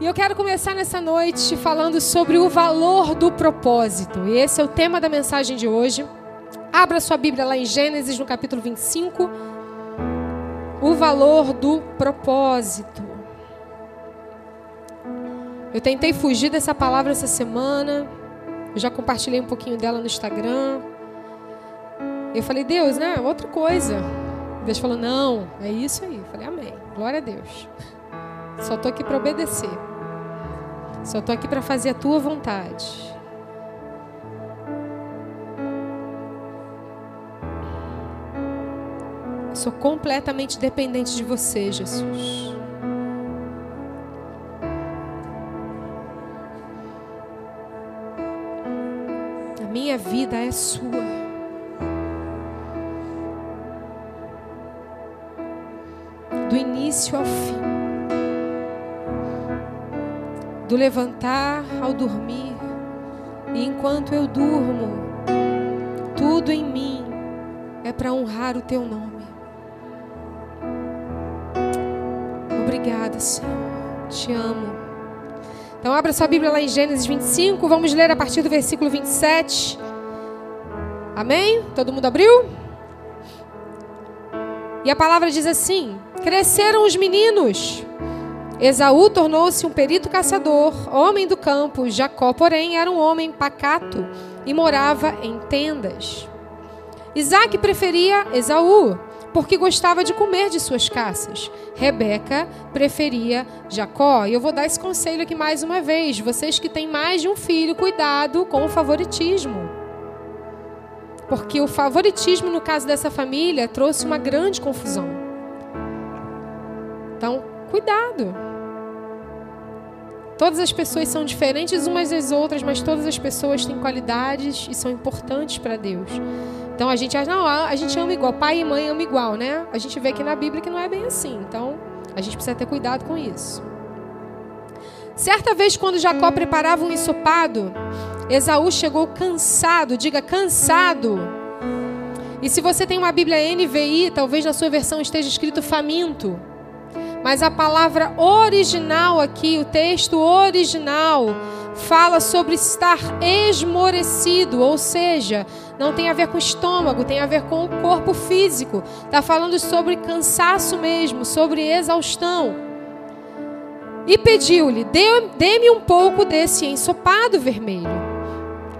E eu quero começar nessa noite falando sobre o valor do propósito. E esse é o tema da mensagem de hoje. Abra sua Bíblia lá em Gênesis, no capítulo 25. O valor do propósito. Eu tentei fugir dessa palavra essa semana. Eu já compartilhei um pouquinho dela no Instagram. Eu falei, Deus, né? Outra coisa. Deus falou, não, é isso aí. Eu falei, amém. Glória a Deus. Só estou aqui para obedecer. Só estou aqui para fazer a tua vontade. sou completamente dependente de você, Jesus. A minha vida é sua. Do início ao fim do levantar ao dormir. E enquanto eu durmo, tudo em mim é para honrar o teu nome. Obrigada, Senhor. Te amo. Então, abra sua Bíblia lá em Gênesis 25. Vamos ler a partir do versículo 27. Amém? Todo mundo abriu? E a palavra diz assim: Cresceram os meninos Esaú tornou-se um perito caçador, homem do campo. Jacó, porém, era um homem pacato e morava em tendas. Isaac preferia Esaú, porque gostava de comer de suas caças. Rebeca preferia Jacó. E eu vou dar esse conselho aqui mais uma vez. Vocês que têm mais de um filho, cuidado com o favoritismo. Porque o favoritismo, no caso dessa família, trouxe uma grande confusão. Então, cuidado. Todas as pessoas são diferentes umas das outras, mas todas as pessoas têm qualidades e são importantes para Deus. Então a gente não, a gente ama igual, pai e mãe amam igual, né? A gente vê aqui na Bíblia que não é bem assim. Então a gente precisa ter cuidado com isso. Certa vez, quando Jacó preparava um ensopado, Esaú chegou cansado, diga cansado. E se você tem uma Bíblia NVI, talvez na sua versão esteja escrito faminto. Mas a palavra original aqui, o texto original, fala sobre estar esmorecido, ou seja, não tem a ver com o estômago, tem a ver com o corpo físico. Está falando sobre cansaço mesmo, sobre exaustão. E pediu-lhe: dê-me um pouco desse ensopado vermelho.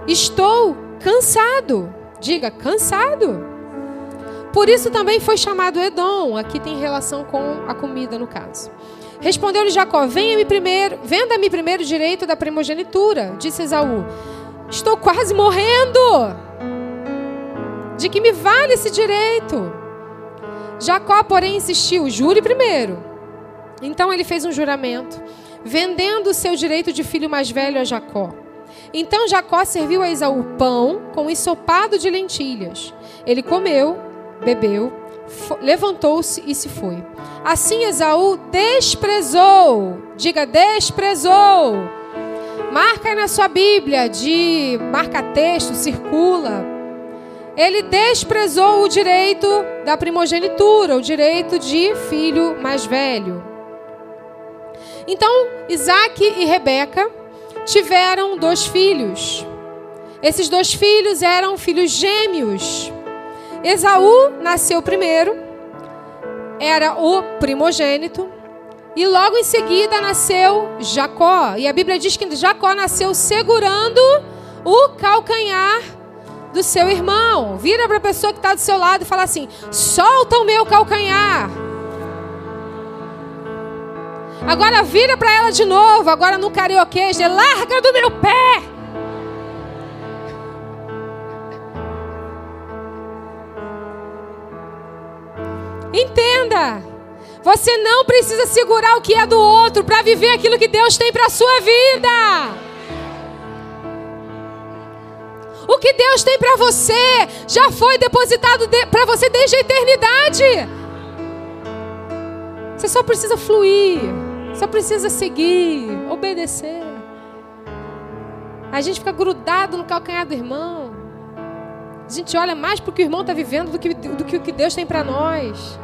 Estou cansado. Diga, cansado. Por isso também foi chamado Edom. Aqui tem relação com a comida, no caso. Respondeu-lhe Jacó: Venha-me primeiro, venda-me primeiro o direito da primogenitura. Disse Esaú: Estou quase morrendo. De que me vale esse direito? Jacó, porém, insistiu: Jure primeiro. Então ele fez um juramento, vendendo o seu direito de filho mais velho a Jacó. Então Jacó serviu a Esaú pão com ensopado de lentilhas. Ele comeu bebeu, levantou-se e se foi. Assim Esaú desprezou, diga desprezou. Marca aí na sua Bíblia, de marca texto, circula. Ele desprezou o direito da primogenitura, o direito de filho mais velho. Então, Isaac e Rebeca tiveram dois filhos. Esses dois filhos eram filhos gêmeos. Esaú nasceu primeiro, era o primogênito, e logo em seguida nasceu Jacó. E a Bíblia diz que Jacó nasceu segurando o calcanhar do seu irmão. Vira para a pessoa que está do seu lado e fala assim: solta o meu calcanhar. Agora vira para ela de novo, agora no carioquês, larga do meu pé. Entenda. Você não precisa segurar o que é do outro para viver aquilo que Deus tem para a sua vida. O que Deus tem para você já foi depositado de, para você desde a eternidade. Você só precisa fluir, só precisa seguir, obedecer. A gente fica grudado no calcanhar do irmão. A gente olha mais para o que o irmão está vivendo do que, do que o que Deus tem para nós.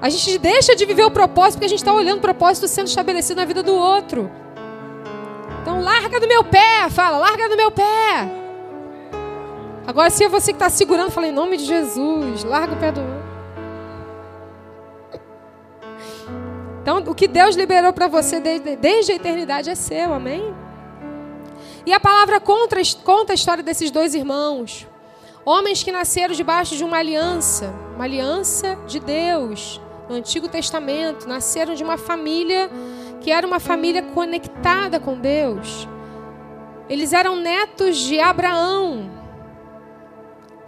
A gente deixa de viver o propósito porque a gente está olhando o propósito sendo estabelecido na vida do outro. Então, larga do meu pé, fala, larga do meu pé. Agora, se é você que está segurando, fala em nome de Jesus, larga o pé do outro. Então, o que Deus liberou para você desde, desde, a eternidade é seu, amém? E a palavra conta, conta a história desses dois irmãos. Homens que nasceram debaixo de uma aliança, uma aliança de Deus, no Antigo Testamento, nasceram de uma família que era uma família conectada com Deus. Eles eram netos de Abraão,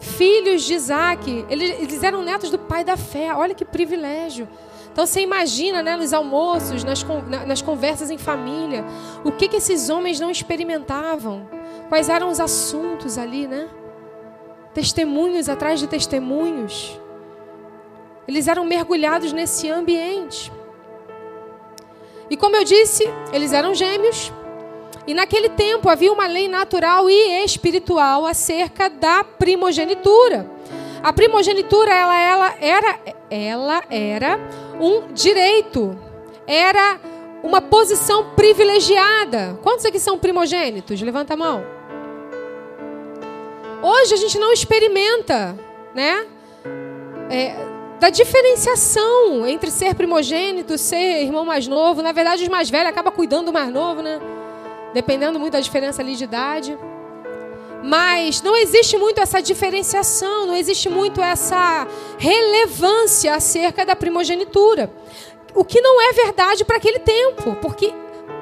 filhos de Isaac. Eles, eram netos do pai da fé. Olha que privilégio. Então você imagina, né, nos almoços, nas, nas conversas em família, o que, que esses homens não experimentavam? Quais eram os assuntos ali, né? Testemunhos atrás de testemunhos. Eles eram mergulhados nesse ambiente. E como eu disse, eles eram gêmeos. E naquele tempo havia uma lei natural e espiritual acerca da primogenitura. A primogenitura ela, ela era ela era um direito. Era uma posição privilegiada. Quantos aqui são primogênitos? Levanta a mão. Hoje a gente não experimenta, né? É, da diferenciação entre ser primogênito, ser irmão mais novo. Na verdade, os mais velhos acabam cuidando do mais novo, né? Dependendo muito da diferença ali de idade. Mas não existe muito essa diferenciação, não existe muito essa relevância acerca da primogenitura. O que não é verdade para aquele tempo, porque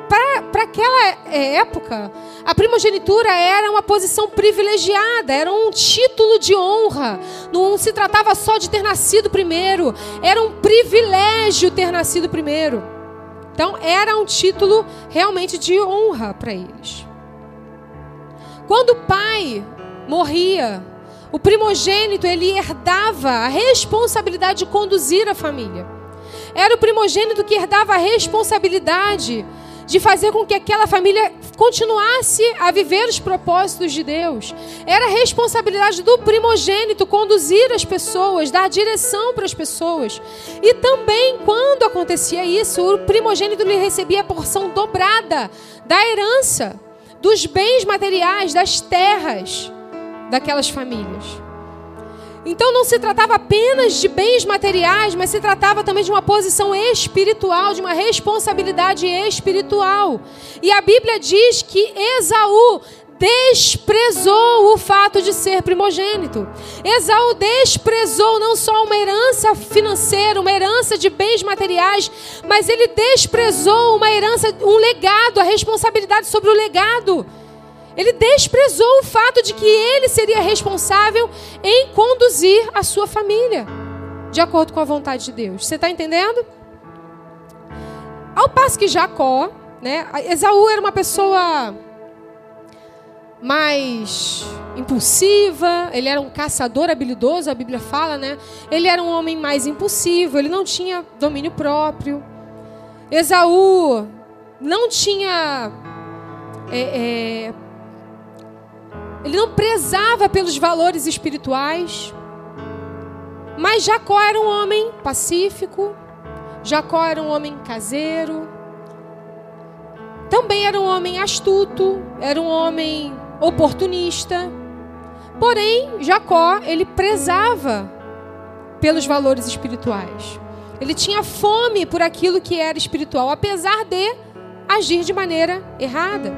para aquela época, a primogenitura era uma posição privilegiada, era um título de honra. Não se tratava só de ter nascido primeiro, era um privilégio ter nascido primeiro. Então, era um título realmente de honra para eles. Quando o pai morria, o primogênito ele herdava a responsabilidade de conduzir a família. Era o primogênito que herdava a responsabilidade de fazer com que aquela família continuasse a viver os propósitos de Deus. Era responsabilidade do primogênito conduzir as pessoas, dar direção para as pessoas. E também, quando acontecia isso, o primogênito lhe recebia a porção dobrada da herança, dos bens materiais, das terras daquelas famílias. Então não se tratava apenas de bens materiais, mas se tratava também de uma posição espiritual, de uma responsabilidade espiritual. E a Bíblia diz que Esaú desprezou o fato de ser primogênito. Esaú desprezou não só uma herança financeira, uma herança de bens materiais, mas ele desprezou uma herança, um legado, a responsabilidade sobre o legado. Ele desprezou o fato de que ele seria responsável em conduzir a sua família, de acordo com a vontade de Deus. Você está entendendo? Ao passo que Jacó, né, Esaú era uma pessoa mais impulsiva, ele era um caçador habilidoso, a Bíblia fala, né? Ele era um homem mais impulsivo, ele não tinha domínio próprio. Esaú não tinha é, é, ele não prezava pelos valores espirituais. Mas Jacó era um homem pacífico. Jacó era um homem caseiro. Também era um homem astuto, era um homem oportunista. Porém, Jacó, ele prezava pelos valores espirituais. Ele tinha fome por aquilo que era espiritual, apesar de agir de maneira errada.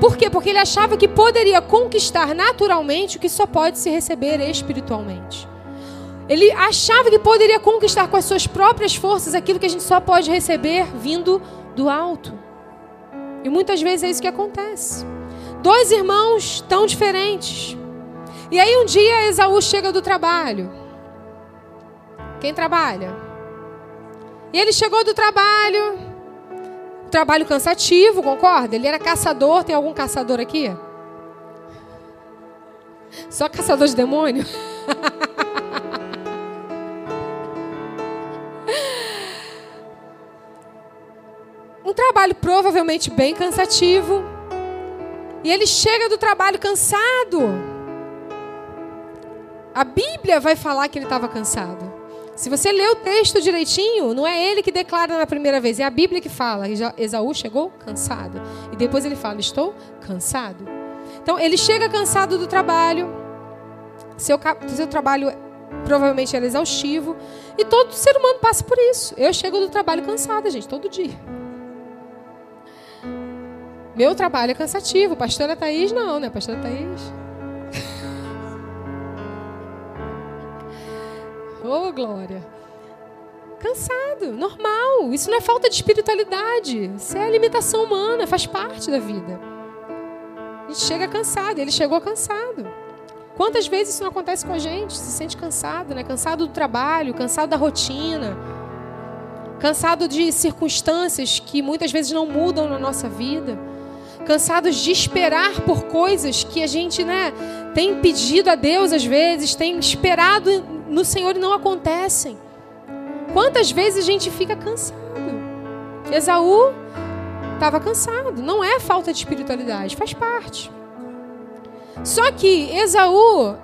Por quê? Porque ele achava que poderia conquistar naturalmente o que só pode se receber espiritualmente. Ele achava que poderia conquistar com as suas próprias forças aquilo que a gente só pode receber vindo do alto. E muitas vezes é isso que acontece. Dois irmãos tão diferentes. E aí um dia Esaú chega do trabalho. Quem trabalha? E ele chegou do trabalho, trabalho cansativo, concorda? Ele era caçador. Tem algum caçador aqui? Só caçador de demônio? um trabalho provavelmente bem cansativo. E ele chega do trabalho cansado. A Bíblia vai falar que ele estava cansado. Se você lê o texto direitinho, não é ele que declara na primeira vez, é a Bíblia que fala. Esaú chegou cansado. E depois ele fala: Estou cansado. Então ele chega cansado do trabalho. Seu, seu trabalho provavelmente era exaustivo. E todo ser humano passa por isso. Eu chego do trabalho cansada, gente, todo dia. Meu trabalho é cansativo. Pastora Thaís, não, né? Pastora Thaís. Oh, glória. Cansado, normal. Isso não é falta de espiritualidade. Isso é limitação humana, faz parte da vida. A gente chega cansado, ele chegou cansado. Quantas vezes isso não acontece com a gente? Se sente cansado, né? Cansado do trabalho, cansado da rotina, cansado de circunstâncias que muitas vezes não mudam na nossa vida cansados de esperar por coisas que a gente, né, tem pedido a Deus às vezes, tem esperado no Senhor não acontecem. Quantas vezes a gente fica cansado? Esaú estava cansado. Não é falta de espiritualidade, faz parte. Só que Esaú,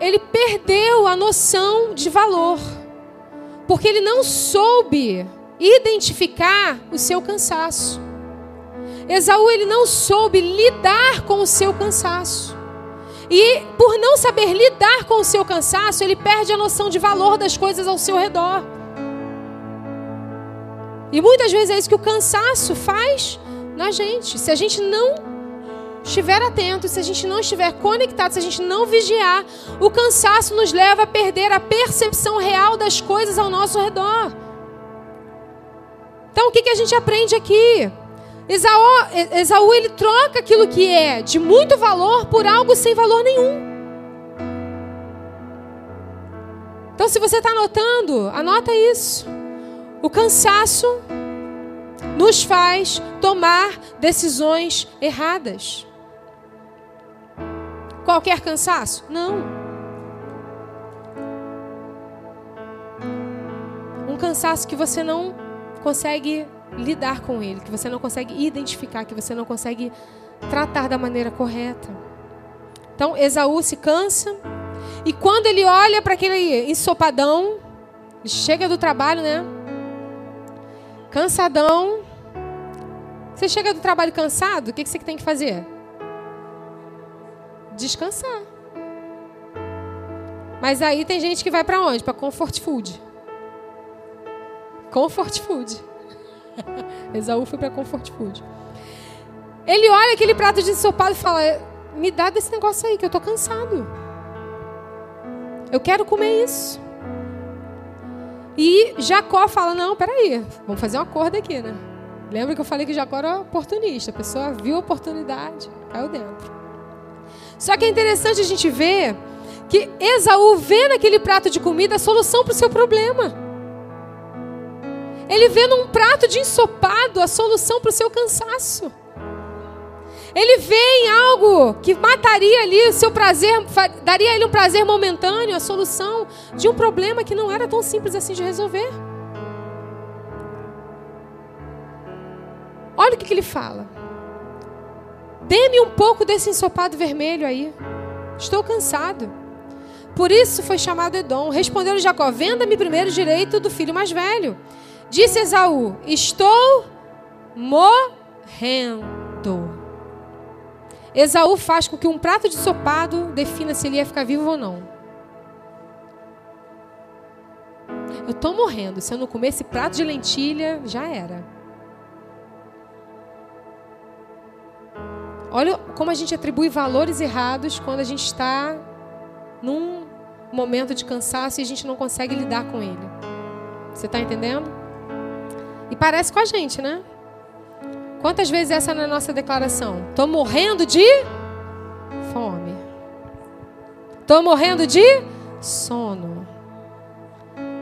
ele perdeu a noção de valor, porque ele não soube identificar o seu cansaço. Esaú ele não soube lidar com o seu cansaço. E por não saber lidar com o seu cansaço, ele perde a noção de valor das coisas ao seu redor. E muitas vezes é isso que o cansaço faz na gente. Se a gente não estiver atento, se a gente não estiver conectado, se a gente não vigiar, o cansaço nos leva a perder a percepção real das coisas ao nosso redor. Então, o que, que a gente aprende aqui? Esaú, Esaú ele troca aquilo que é de muito valor por algo sem valor nenhum. Então, se você está anotando, anota isso. O cansaço nos faz tomar decisões erradas. Qualquer cansaço? Não. Um cansaço que você não consegue lidar com ele, que você não consegue identificar, que você não consegue tratar da maneira correta. Então, Esaú se cansa, e quando ele olha para aquele ensopadão, chega do trabalho, né? Cansadão. Você chega do trabalho cansado, o que você tem que fazer? Descansar. Mas aí tem gente que vai para onde? Para comfort food. Comfort food. Esaú foi para comfort food. Ele olha aquele prato de ensopado e fala: Me dá desse negócio aí, que eu estou cansado. Eu quero comer isso. E Jacó fala: Não, peraí, vamos fazer um acordo aqui, né? Lembra que eu falei que Jacó era oportunista. A pessoa viu a oportunidade, caiu dentro. Só que é interessante a gente ver que Esaú vê naquele prato de comida a solução para o seu problema. Ele vê num prato de ensopado a solução para o seu cansaço. Ele vê em algo que mataria ali o seu prazer, daria a ele um prazer momentâneo, a solução de um problema que não era tão simples assim de resolver. Olha o que, que ele fala. Dê-me um pouco desse ensopado vermelho aí. Estou cansado. Por isso foi chamado Edom. Respondeu Jacó: Venda-me primeiro o direito do filho mais velho. Disse Esaú: Estou morrendo. Esaú faz com que um prato de sopado defina se ele ia ficar vivo ou não. Eu estou morrendo. Se eu não comer esse prato de lentilha, já era. Olha como a gente atribui valores errados quando a gente está num momento de cansaço e a gente não consegue lidar com ele. Você está entendendo? E parece com a gente, né? Quantas vezes essa não é a nossa declaração? Estou morrendo de fome. Estou morrendo de sono.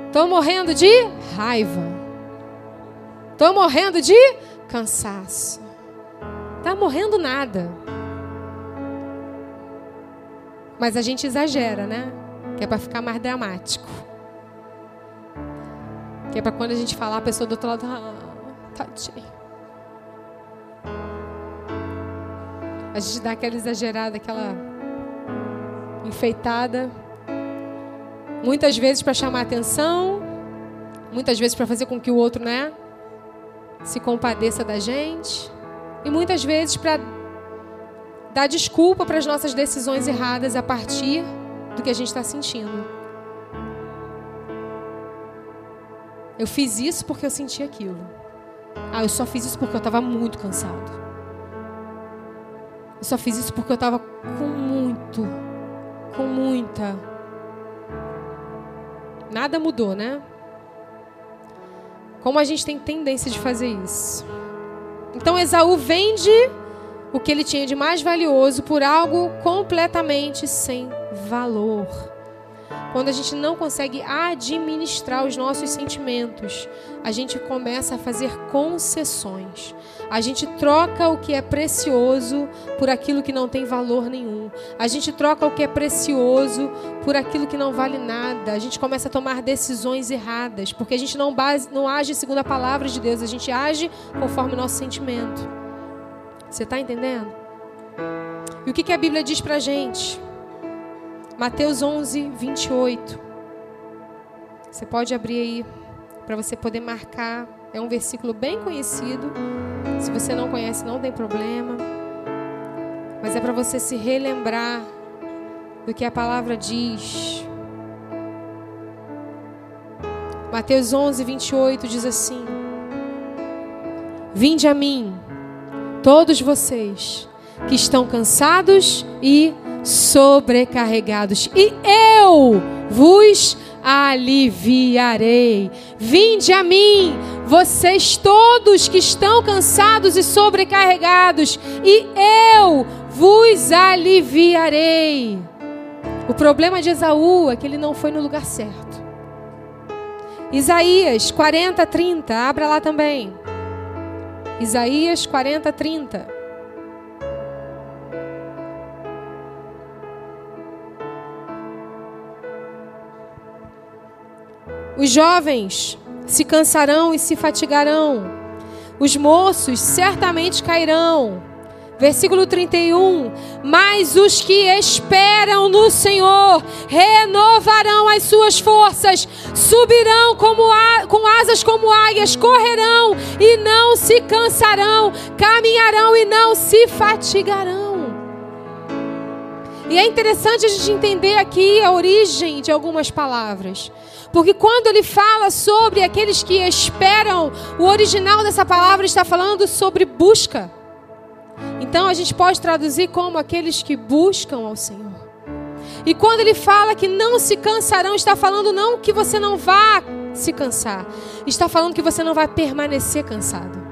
Estou morrendo de raiva. Estou morrendo de cansaço. Está morrendo nada. Mas a gente exagera, né? Que é para ficar mais dramático. Que é para quando a gente falar, a pessoa do outro lado, ah, tadinho. A gente dá aquela exagerada, aquela enfeitada. Muitas vezes para chamar atenção, muitas vezes para fazer com que o outro, né, se compadeça da gente, e muitas vezes para dar desculpa para as nossas decisões erradas a partir do que a gente está sentindo. Eu fiz isso porque eu senti aquilo. Ah, eu só fiz isso porque eu estava muito cansado. Eu só fiz isso porque eu estava com muito, com muita. Nada mudou, né? Como a gente tem tendência de fazer isso. Então Esaú vende o que ele tinha de mais valioso por algo completamente sem valor quando a gente não consegue administrar os nossos sentimentos, a gente começa a fazer concessões. A gente troca o que é precioso por aquilo que não tem valor nenhum. A gente troca o que é precioso por aquilo que não vale nada. A gente começa a tomar decisões erradas, porque a gente não, base, não age segundo a palavra de Deus, a gente age conforme o nosso sentimento. Você está entendendo? E o que, que a Bíblia diz para a gente? Mateus 11, 28. Você pode abrir aí para você poder marcar. É um versículo bem conhecido. Se você não conhece, não tem problema. Mas é para você se relembrar do que a palavra diz. Mateus 11, 28 diz assim: Vinde a mim, todos vocês que estão cansados e sobrecarregados, e eu vos aliviarei. Vinde a mim, vocês todos que estão cansados e sobrecarregados, e eu vos aliviarei. O problema de Esaú é que ele não foi no lugar certo. Isaías 40, 30, abra lá também. Isaías 40, 30. Os jovens se cansarão e se fatigarão. Os moços certamente cairão. Versículo 31. Mas os que esperam no Senhor renovarão as suas forças, subirão como a, com asas como águias, correrão e não se cansarão, caminharão e não se fatigarão. E é interessante a gente entender aqui a origem de algumas palavras. Porque quando ele fala sobre aqueles que esperam, o original dessa palavra está falando sobre busca. Então a gente pode traduzir como aqueles que buscam ao Senhor. E quando ele fala que não se cansarão, está falando não que você não vá se cansar, está falando que você não vai permanecer cansado.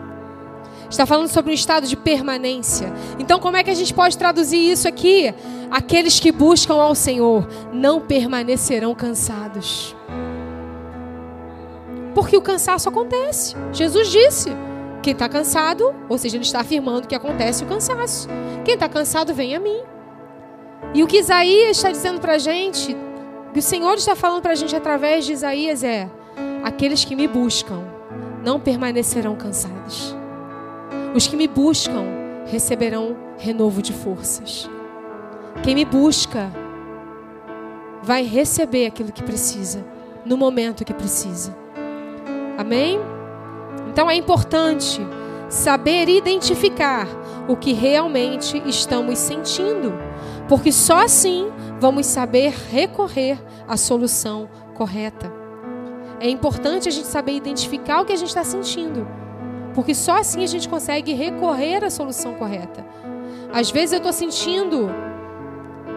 Está falando sobre um estado de permanência. Então, como é que a gente pode traduzir isso aqui? Aqueles que buscam ao Senhor não permanecerão cansados. Porque o cansaço acontece. Jesus disse: quem está cansado, ou seja, ele está afirmando que acontece o cansaço. Quem está cansado, vem a mim. E o que Isaías está dizendo para a gente, que o Senhor está falando para a gente através de Isaías é: aqueles que me buscam não permanecerão cansados. Os que me buscam receberão renovo de forças. Quem me busca vai receber aquilo que precisa, no momento que precisa. Amém? Então é importante saber identificar o que realmente estamos sentindo, porque só assim vamos saber recorrer à solução correta. É importante a gente saber identificar o que a gente está sentindo, porque só assim a gente consegue recorrer à solução correta. Às vezes eu estou sentindo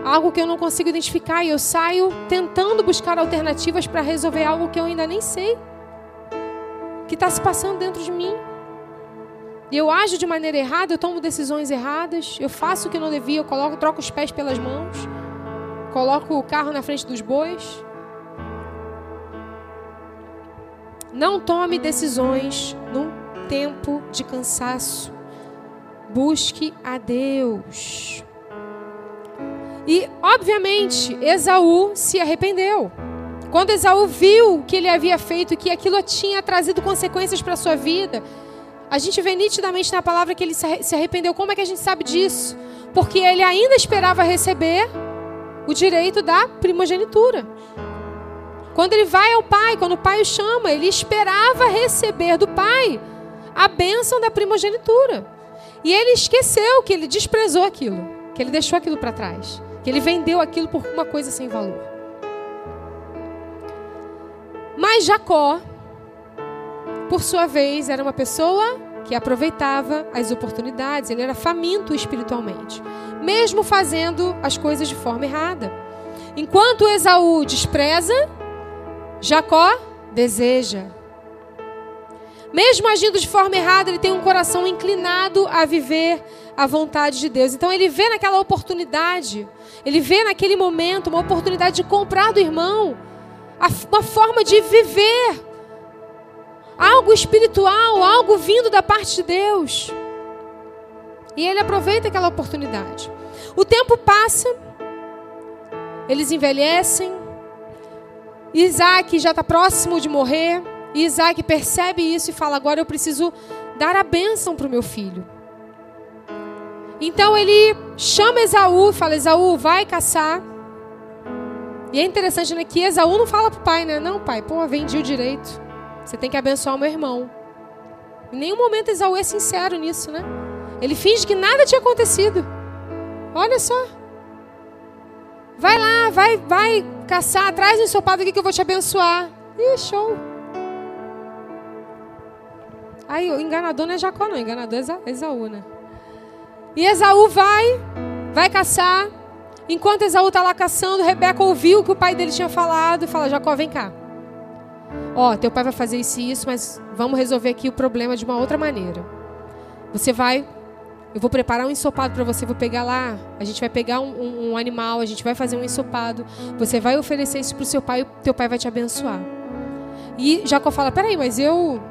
algo que eu não consigo identificar e eu saio tentando buscar alternativas para resolver algo que eu ainda nem sei que está se passando dentro de mim. E eu ajo de maneira errada, eu tomo decisões erradas, eu faço o que não devia, eu coloco, troco os pés pelas mãos, coloco o carro na frente dos bois. Não tome decisões num tempo de cansaço. Busque a Deus. E, obviamente, Esaú se arrependeu. Quando Esaú viu o que ele havia feito, que aquilo tinha trazido consequências para a sua vida, a gente vê nitidamente na palavra que ele se arrependeu. Como é que a gente sabe disso? Porque ele ainda esperava receber o direito da primogenitura. Quando ele vai ao pai, quando o pai o chama, ele esperava receber do pai a bênção da primogenitura. E ele esqueceu que ele desprezou aquilo, que ele deixou aquilo para trás, que ele vendeu aquilo por uma coisa sem valor. Mas Jacó, por sua vez, era uma pessoa que aproveitava as oportunidades, ele era faminto espiritualmente, mesmo fazendo as coisas de forma errada. Enquanto Esaú despreza, Jacó deseja. Mesmo agindo de forma errada, ele tem um coração inclinado a viver a vontade de Deus. Então ele vê naquela oportunidade, ele vê naquele momento uma oportunidade de comprar do irmão, uma forma de viver algo espiritual, algo vindo da parte de Deus. E ele aproveita aquela oportunidade. O tempo passa, eles envelhecem. Isaac já está próximo de morrer. E Isaac percebe isso e fala: Agora eu preciso dar a bênção para o meu filho. Então ele chama Esaú e fala: Esaú, vai caçar. E é interessante né, que Esaú não fala para o pai, né? Não, pai, pô, vendi o direito. Você tem que abençoar o meu irmão. Em nenhum momento Esaú é sincero nisso, né? Ele finge que nada tinha acontecido. Olha só. Vai lá, vai, vai caçar, traz um ensopado aqui que eu vou te abençoar. Ih, show. Aí, o enganador não é Jacó, não. O enganador é Esaú, né? E Esaú vai, vai caçar. Enquanto Esaú está lá caçando, Rebeca ouviu o que o pai dele tinha falado e fala: Jacó, vem cá. Ó, teu pai vai fazer isso e isso, mas vamos resolver aqui o problema de uma outra maneira. Você vai, eu vou preparar um ensopado para você, vou pegar lá, a gente vai pegar um, um, um, animal, a gente vai fazer um ensopado, você vai oferecer isso para o seu pai, e teu pai vai te abençoar. E Jacó fala, peraí, mas eu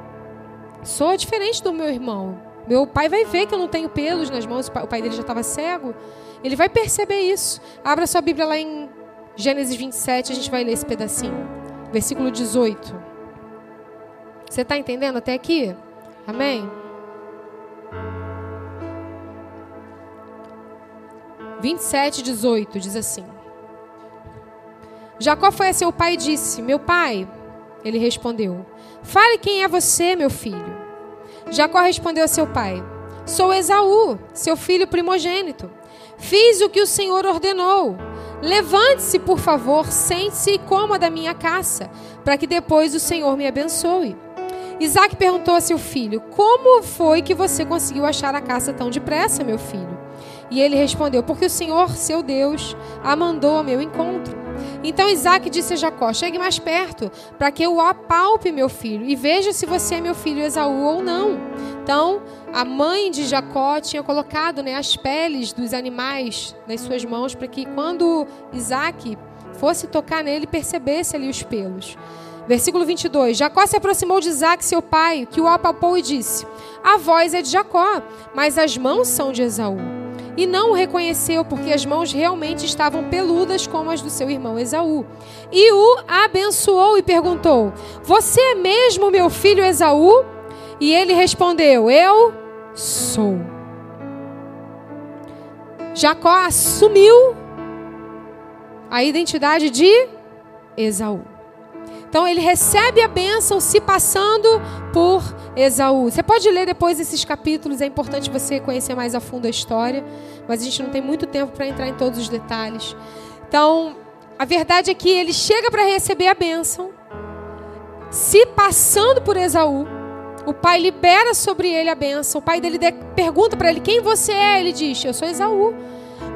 sou diferente do meu irmão. Meu pai vai ver que eu não tenho pelos nas mãos, o pai dele já estava cego. Ele vai perceber isso. Abra sua Bíblia lá em Gênesis 27, a gente vai ler esse pedacinho. Versículo 18. Você está entendendo até aqui? Amém? 27, 18 diz assim: Jacó foi a seu pai e disse: Meu pai, ele respondeu: Fale quem é você, meu filho. Jacó respondeu a seu pai: Sou Esaú, seu filho primogênito. Fiz o que o Senhor ordenou. Levante-se, por favor, sente-se e coma da minha caça, para que depois o Senhor me abençoe. Isaac perguntou a seu filho: Como foi que você conseguiu achar a caça tão depressa, meu filho? E ele respondeu: Porque o Senhor, seu Deus, a mandou ao meu encontro. Então Isaac disse a Jacó: Chegue mais perto, para que eu apalpe meu filho e veja se você é meu filho Esaú ou não. Então a mãe de Jacó tinha colocado né, as peles dos animais nas suas mãos para que quando Isaac fosse tocar nele percebesse ali os pelos. Versículo 22. Jacó se aproximou de Isaac, seu pai, que o apalpou e disse: A voz é de Jacó, mas as mãos são de Esaú. E não o reconheceu, porque as mãos realmente estavam peludas como as do seu irmão Esaú. E o abençoou e perguntou: Você é mesmo meu filho Esaú? E ele respondeu: Eu sou. Jacó assumiu a identidade de Esaú. Então ele recebe a bênção se passando por Esaú. Você pode ler depois esses capítulos, é importante você conhecer mais a fundo a história, mas a gente não tem muito tempo para entrar em todos os detalhes. Então, a verdade é que ele chega para receber a bênção, se passando por Esaú. O pai libera sobre ele a bênção. O pai dele pergunta para ele: Quem você é? Ele diz: Eu sou Esaú.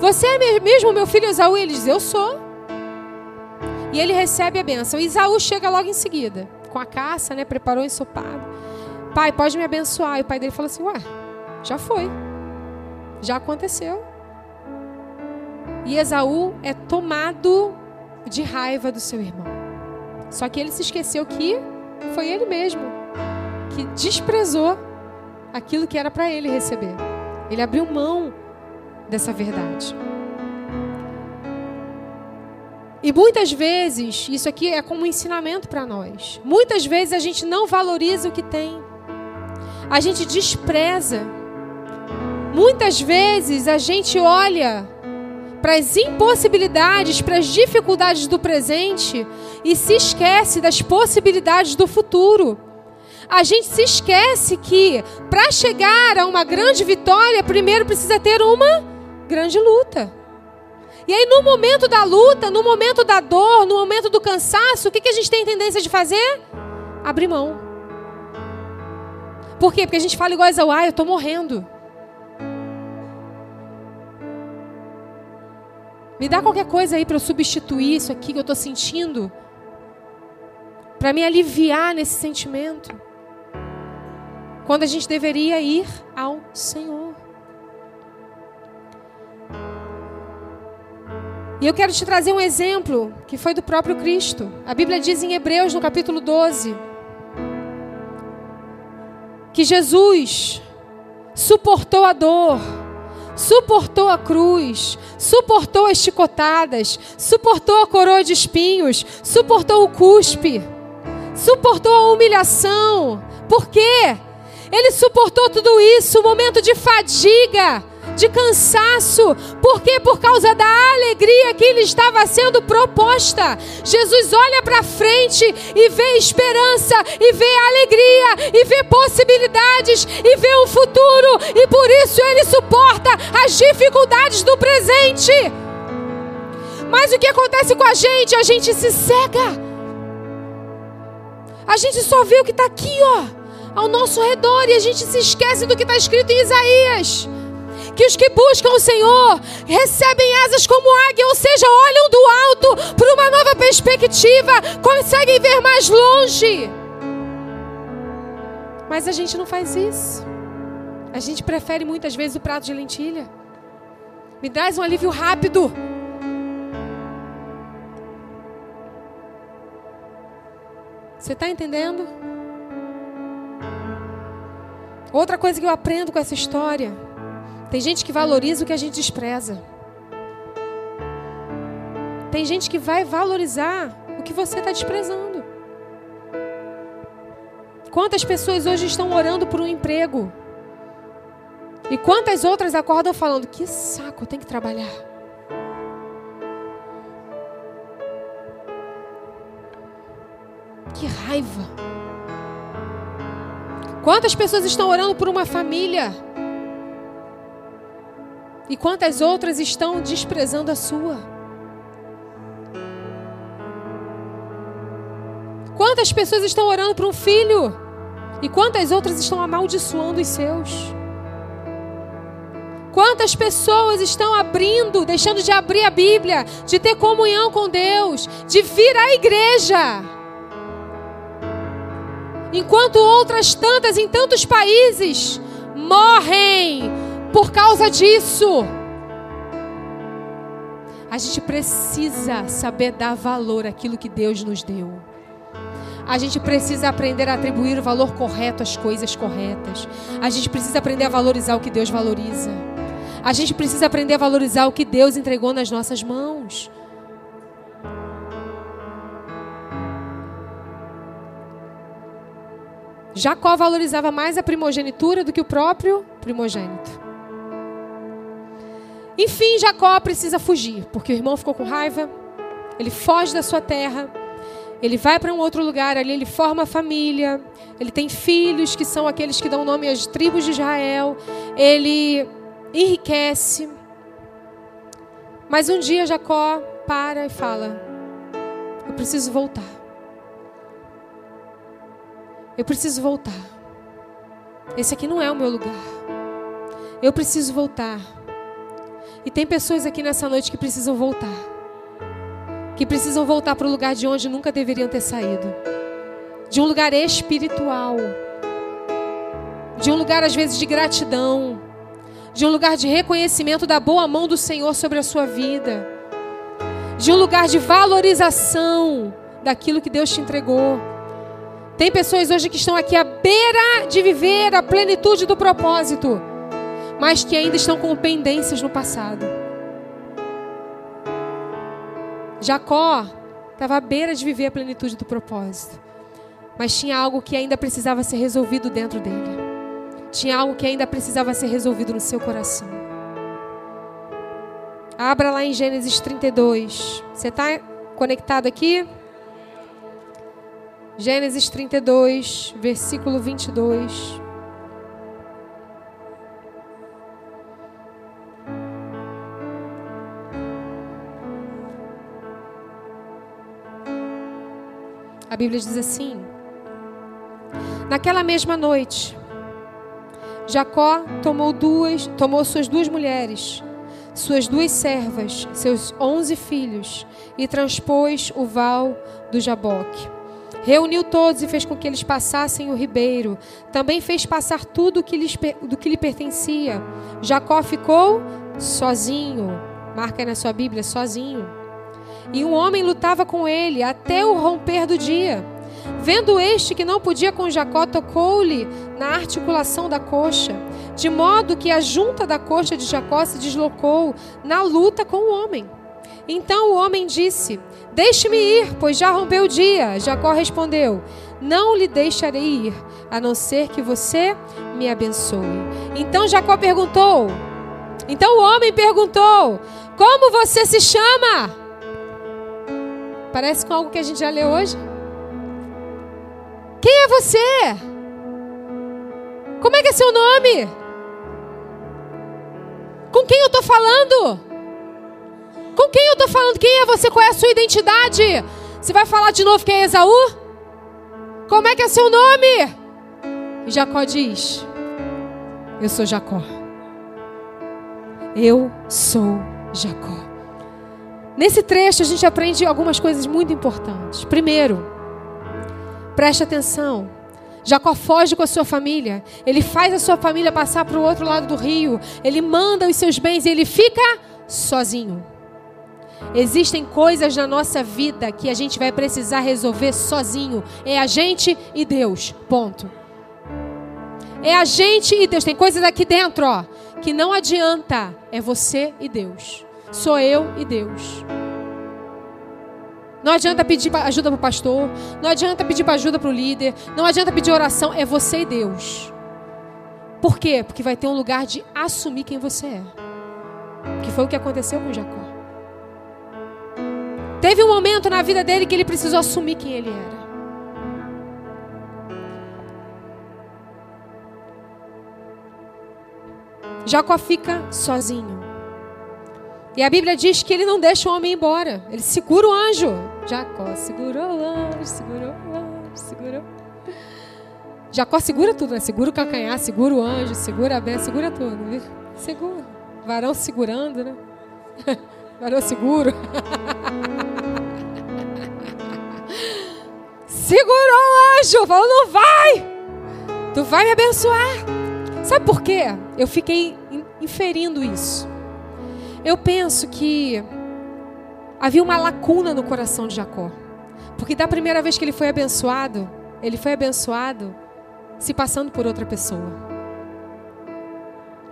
Você é mesmo meu filho Esaú? Ele diz: Eu sou. E ele recebe a benção. Isaú chega logo em seguida, com a caça, né? Preparou ensopado. Pai, pode me abençoar. E o pai dele falou assim: Ué, já foi. Já aconteceu. E Esaú é tomado de raiva do seu irmão. Só que ele se esqueceu que foi ele mesmo que desprezou aquilo que era para ele receber. Ele abriu mão dessa verdade. E muitas vezes, isso aqui é como um ensinamento para nós. Muitas vezes a gente não valoriza o que tem. A gente despreza. Muitas vezes a gente olha para as impossibilidades, para as dificuldades do presente e se esquece das possibilidades do futuro. A gente se esquece que para chegar a uma grande vitória, primeiro precisa ter uma grande luta. E aí, no momento da luta, no momento da dor, no momento do cansaço, o que, que a gente tem tendência de fazer? Abrir mão. Por quê? Porque a gente fala igual a Isaú, eu estou morrendo. Me dá qualquer coisa aí para eu substituir isso aqui que eu estou sentindo. Para me aliviar nesse sentimento. Quando a gente deveria ir ao Senhor. E eu quero te trazer um exemplo que foi do próprio Cristo. A Bíblia diz em Hebreus, no capítulo 12, que Jesus suportou a dor suportou a cruz, suportou as chicotadas, suportou a coroa de espinhos, suportou o cuspe, suportou a humilhação. Por quê? Ele suportou tudo isso, um momento de fadiga, de cansaço. Por quê? Por causa da alegria que lhe estava sendo proposta. Jesus olha para frente e vê esperança, e vê alegria, e vê possibilidades, e vê um futuro, e por isso ele suporta as dificuldades do presente. Mas o que acontece com a gente? A gente se cega. A gente só vê o que está aqui, ó ao nosso redor e a gente se esquece do que está escrito em Isaías que os que buscam o Senhor recebem asas como águia, ou seja, olham do alto para uma nova perspectiva, conseguem ver mais longe. Mas a gente não faz isso. A gente prefere muitas vezes o prato de lentilha. Me traz um alívio rápido. Você está entendendo? Outra coisa que eu aprendo com essa história tem gente que valoriza o que a gente despreza. Tem gente que vai valorizar o que você está desprezando. Quantas pessoas hoje estão orando por um emprego? E quantas outras acordam falando: que saco, eu tenho que trabalhar. Que raiva. Quantas pessoas estão orando por uma família? E quantas outras estão desprezando a sua? Quantas pessoas estão orando para um filho? E quantas outras estão amaldiçoando os seus? Quantas pessoas estão abrindo, deixando de abrir a Bíblia, de ter comunhão com Deus, de vir à igreja? Enquanto outras tantas em tantos países morrem por causa disso. A gente precisa saber dar valor àquilo que Deus nos deu. A gente precisa aprender a atribuir o valor correto às coisas corretas. A gente precisa aprender a valorizar o que Deus valoriza. A gente precisa aprender a valorizar o que Deus entregou nas nossas mãos. Jacó valorizava mais a primogenitura do que o próprio primogênito. Enfim, Jacó precisa fugir, porque o irmão ficou com raiva. Ele foge da sua terra. Ele vai para um outro lugar, ali ele forma família. Ele tem filhos, que são aqueles que dão nome às tribos de Israel. Ele enriquece. Mas um dia Jacó para e fala: Eu preciso voltar. Eu preciso voltar. Esse aqui não é o meu lugar. Eu preciso voltar. E tem pessoas aqui nessa noite que precisam voltar. Que precisam voltar para o lugar de onde nunca deveriam ter saído. De um lugar espiritual. De um lugar, às vezes, de gratidão. De um lugar de reconhecimento da boa mão do Senhor sobre a sua vida. De um lugar de valorização daquilo que Deus te entregou. Tem pessoas hoje que estão aqui à beira de viver a plenitude do propósito mas que ainda estão com pendências no passado. Jacó estava à beira de viver a plenitude do propósito, mas tinha algo que ainda precisava ser resolvido dentro dele. Tinha algo que ainda precisava ser resolvido no seu coração. Abra lá em Gênesis 32. Você está conectado aqui? Gênesis 32, versículo 22. A Bíblia diz assim: Naquela mesma noite, Jacó tomou duas, tomou suas duas mulheres, suas duas servas, seus onze filhos, e transpôs o val do Jaboque. Reuniu todos e fez com que eles passassem o ribeiro. Também fez passar tudo que lhes, do que lhe pertencia. Jacó ficou sozinho. Marca aí na sua Bíblia, sozinho. E um homem lutava com ele até o romper do dia. Vendo este que não podia com Jacó, tocou-lhe na articulação da coxa, de modo que a junta da coxa de Jacó se deslocou na luta com o homem. Então o homem disse: Deixe-me ir, pois já rompeu o dia. Jacó respondeu: Não lhe deixarei ir, a não ser que você me abençoe. Então Jacó perguntou: Então o homem perguntou: Como você se chama? Parece com algo que a gente já leu hoje. Quem é você? Como é que é seu nome? Com quem eu estou falando? Com quem eu estou falando? Quem é você? Qual é a sua identidade? Você vai falar de novo quem é Esaú? Como é que é seu nome? E Jacó diz: Eu sou Jacó. Eu sou Jacó. Nesse trecho a gente aprende algumas coisas muito importantes. Primeiro, Preste atenção. Jacó foge com a sua família. Ele faz a sua família passar para o outro lado do rio. Ele manda os seus bens e ele fica sozinho. Existem coisas na nossa vida que a gente vai precisar resolver sozinho. É a gente e Deus. Ponto. É a gente e Deus. Tem coisas aqui dentro, ó, que não adianta. É você e Deus. Sou eu e Deus. Não adianta pedir ajuda para o pastor. Não adianta pedir ajuda para o líder. Não adianta pedir oração. É você e Deus. Por quê? Porque vai ter um lugar de assumir quem você é. Que foi o que aconteceu com Jacó. Teve um momento na vida dele que ele precisou assumir quem ele era. Jacó fica sozinho. E a Bíblia diz que ele não deixa o homem embora. Ele segura o anjo. Jacó segurou o anjo, segurou o anjo, segurou. Jacó segura tudo, né? Segura o calcanhar, segura o anjo, segura a bênção, segura tudo. Viu? Segura. Varão segurando, né? Varão seguro. Segurou o anjo, falou: não vai. Tu vai me abençoar. Sabe por quê? Eu fiquei inferindo isso. Eu penso que havia uma lacuna no coração de Jacó. Porque da primeira vez que ele foi abençoado, ele foi abençoado se passando por outra pessoa.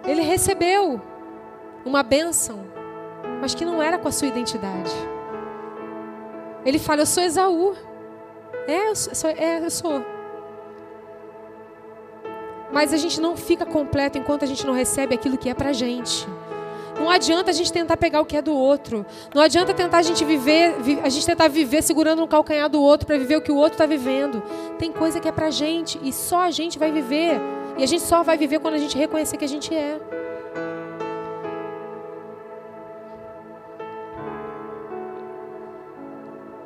Ele recebeu uma bênção, mas que não era com a sua identidade. Ele fala: Eu sou Esaú. É, eu sou. É, eu sou. Mas a gente não fica completo enquanto a gente não recebe aquilo que é pra gente. Não adianta a gente tentar pegar o que é do outro. Não adianta tentar a gente viver, a gente tentar viver segurando no calcanhar do outro para viver o que o outro está vivendo. Tem coisa que é pra gente e só a gente vai viver. E a gente só vai viver quando a gente reconhecer que a gente é.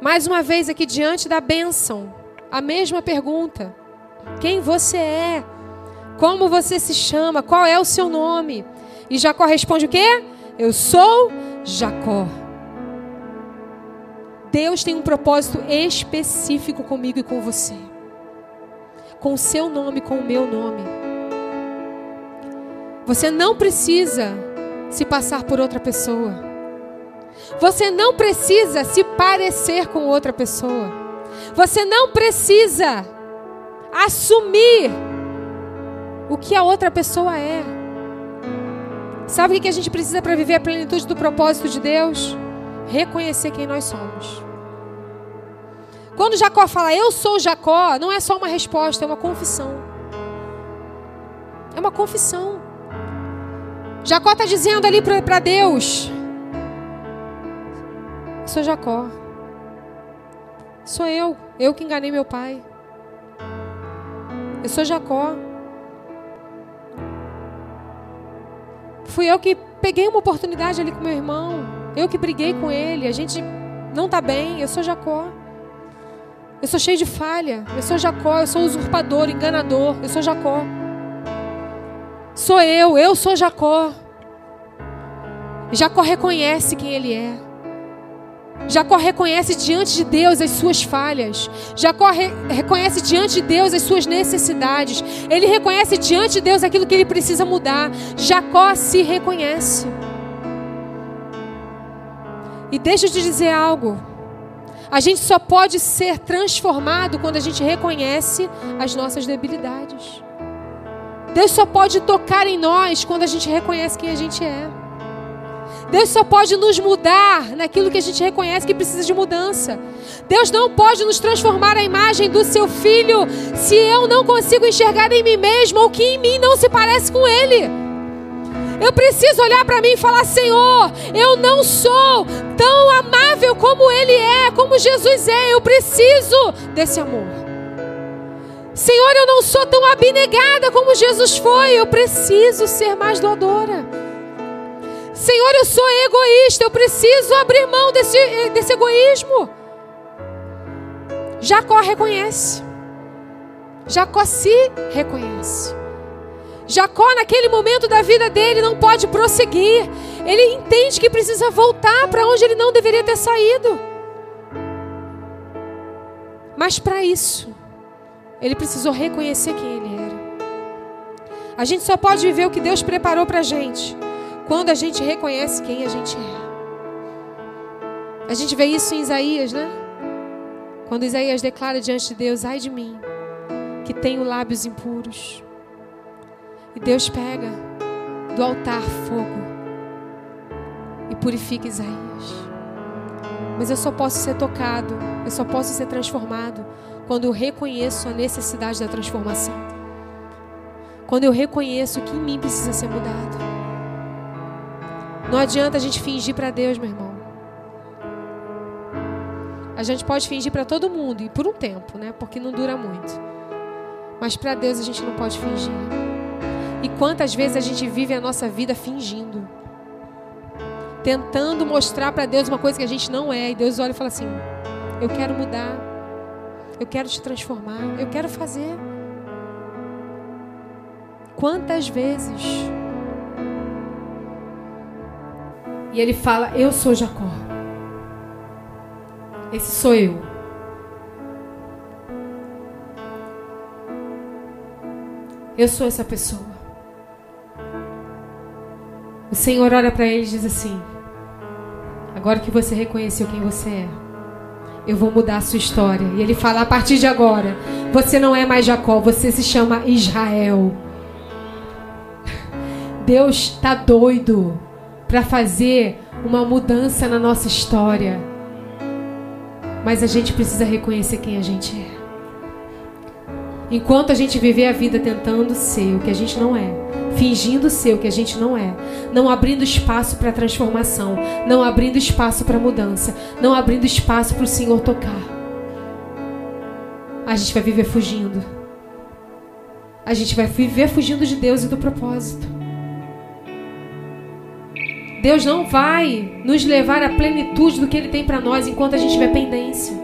Mais uma vez aqui diante da bênção, a mesma pergunta: quem você é? Como você se chama? Qual é o seu nome? E Jacó responde o quê? Eu sou Jacó. Deus tem um propósito específico comigo e com você. Com o seu nome, com o meu nome. Você não precisa se passar por outra pessoa. Você não precisa se parecer com outra pessoa. Você não precisa assumir o que a outra pessoa é. Sabe o que a gente precisa para viver a plenitude do propósito de Deus? Reconhecer quem nós somos. Quando Jacó fala, eu sou Jacó, não é só uma resposta, é uma confissão. É uma confissão. Jacó está dizendo ali para Deus: Eu sou Jacó. Sou eu, eu que enganei meu pai. Eu sou Jacó. Fui eu que peguei uma oportunidade ali com meu irmão. Eu que briguei com ele. A gente não está bem. Eu sou Jacó. Eu sou cheio de falha. Eu sou Jacó. Eu sou usurpador, enganador. Eu sou Jacó. Sou eu. Eu sou Jacó. Jacó reconhece quem ele é. Jacó reconhece diante de Deus as suas falhas. Jacó re reconhece diante de Deus as suas necessidades. Ele reconhece diante de Deus aquilo que ele precisa mudar. Jacó se reconhece. E deixa eu te dizer algo. A gente só pode ser transformado quando a gente reconhece as nossas debilidades. Deus só pode tocar em nós quando a gente reconhece quem a gente é. Deus só pode nos mudar naquilo que a gente reconhece que precisa de mudança. Deus não pode nos transformar a imagem do seu filho se eu não consigo enxergar em mim mesmo ou que em mim não se parece com ele. Eu preciso olhar para mim e falar: Senhor, eu não sou tão amável como Ele é, como Jesus é. Eu preciso desse amor. Senhor, eu não sou tão abnegada como Jesus foi. Eu preciso ser mais doadora. Senhor, eu sou egoísta, eu preciso abrir mão desse, desse egoísmo. Jacó reconhece. Jacó se reconhece. Jacó, naquele momento da vida dele, não pode prosseguir. Ele entende que precisa voltar para onde ele não deveria ter saído. Mas para isso, ele precisou reconhecer quem ele era. A gente só pode viver o que Deus preparou para a gente quando a gente reconhece quem a gente é. A gente vê isso em Isaías, né? Quando Isaías declara diante de Deus: Ai de mim, que tenho lábios impuros. E Deus pega do altar fogo e purifica Isaías. Mas eu só posso ser tocado, eu só posso ser transformado quando eu reconheço a necessidade da transformação. Quando eu reconheço que em mim precisa ser mudado. Não adianta a gente fingir para Deus, meu irmão. A gente pode fingir para todo mundo e por um tempo, né? Porque não dura muito. Mas para Deus a gente não pode fingir. E quantas vezes a gente vive a nossa vida fingindo? Tentando mostrar para Deus uma coisa que a gente não é. E Deus olha e fala assim: Eu quero mudar. Eu quero te transformar. Eu quero fazer. Quantas vezes E ele fala: Eu sou Jacó. Esse sou eu. Eu sou essa pessoa. O Senhor olha para ele e diz assim: Agora que você reconheceu quem você é, eu vou mudar a sua história. E ele fala: A partir de agora, você não é mais Jacó, você se chama Israel. Deus está doido para fazer uma mudança na nossa história. Mas a gente precisa reconhecer quem a gente é. Enquanto a gente viver a vida tentando ser o que a gente não é, fingindo ser o que a gente não é, não abrindo espaço para transformação, não abrindo espaço para mudança, não abrindo espaço para o Senhor tocar, a gente vai viver fugindo. A gente vai viver fugindo de Deus e do propósito. Deus não vai nos levar à plenitude do que Ele tem para nós enquanto a gente tiver pendência.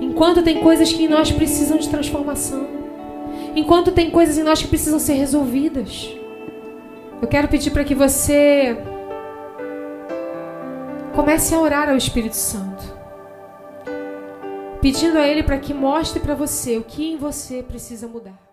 Enquanto tem coisas que em nós precisam de transformação. Enquanto tem coisas em nós que precisam ser resolvidas. Eu quero pedir para que você comece a orar ao Espírito Santo. Pedindo a Ele para que mostre para você o que em você precisa mudar.